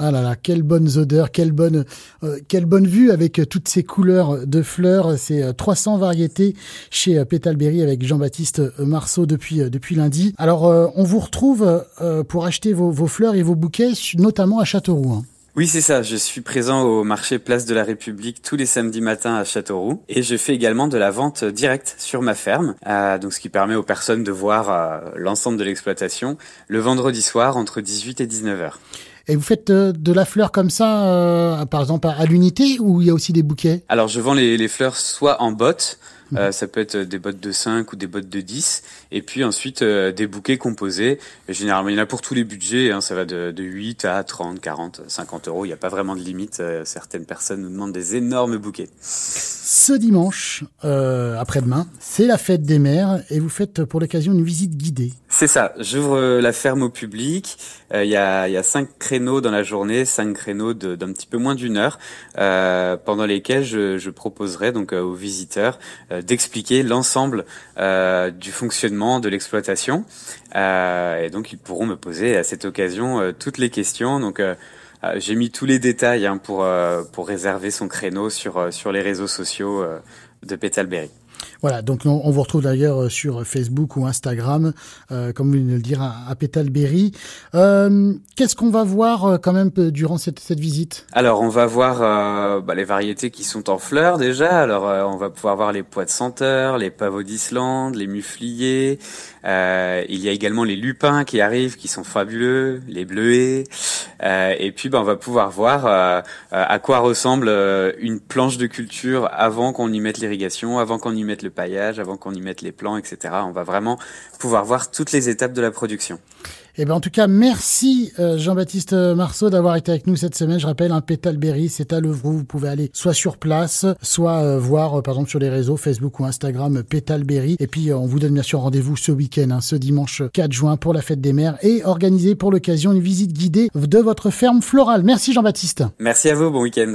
Ah là là, quelles bonnes odeurs, quelle bonne, euh, quelle bonne vue avec euh, toutes ces couleurs de fleurs. C'est 300 euh, variétés chez Petalberry avec Jean-Baptiste Marceau depuis depuis lundi. Alors, on vous retrouve pour acheter vos, vos, fleurs et vos bouquets, notamment à Châteauroux. Hein. Oui, c'est ça. Je suis présent au marché Place de la République tous les samedis matins à Châteauroux et je fais également de la vente directe sur ma ferme, donc ce qui permet aux personnes de voir l'ensemble de l'exploitation le vendredi soir entre 18 et 19 heures. Et vous faites euh, de la fleur comme ça, euh, par exemple à l'unité, ou il y a aussi des bouquets? Alors je vends les, les fleurs soit en bottes, euh, ça peut être des bottes de 5 ou des bottes de 10. Et puis ensuite, euh, des bouquets composés. généralement, il y en a pour tous les budgets. Hein, ça va de, de, 8 à 30, 40, 50 euros. Il n'y a pas vraiment de limite. Certaines personnes nous demandent des énormes bouquets. Ce dimanche, après-demain, c'est la fête des mères et vous faites pour l'occasion une visite guidée. C'est ça. J'ouvre la ferme au public. Il y, a, y a cinq créneaux dans la journée, cinq créneaux d'un petit peu moins d'une heure, pendant lesquels je, je proposerai donc aux visiteurs d'expliquer l'ensemble euh, du fonctionnement de l'exploitation. Euh, et donc ils pourront me poser à cette occasion euh, toutes les questions. Donc j'ai mis tous les détails hein, pour pour réserver son créneau sur sur les réseaux sociaux de Petalberry. Voilà, donc on, vous retrouve d'ailleurs euh, sur Facebook ou Instagram, euh, comme vous venez le dire, à, à Petalberry. Euh, Qu'est-ce qu'on va voir euh, quand même durant cette, cette visite? Alors, on va voir bah, les variétés qui sont en fleurs déjà. Alors, on va pouvoir voir les pois de senteur, les pavots d'Islande, les mufliers. il y a également les lupins qui arrivent, qui sont fabuleux, les bleuets. Et puis, bah, on va pouvoir voir à quoi ressemble une planche de culture avant qu'on y mette l'irrigation, avant qu'on y mette le paillage, avant qu'on y mette les plants, etc. On va vraiment pouvoir voir toutes les étapes de la production. Eh ben en tout cas, merci euh, Jean-Baptiste Marceau d'avoir été avec nous cette semaine. Je rappelle, un Pétalberry, c'est à Levroux. Vous pouvez aller soit sur place, soit euh, voir, euh, par exemple, sur les réseaux Facebook ou Instagram Pétalberry. Et puis, on vous donne bien sûr rendez-vous ce week-end, hein, ce dimanche 4 juin pour la fête des mères et organiser pour l'occasion une visite guidée de votre ferme florale. Merci Jean-Baptiste. Merci à vous, bon week-end.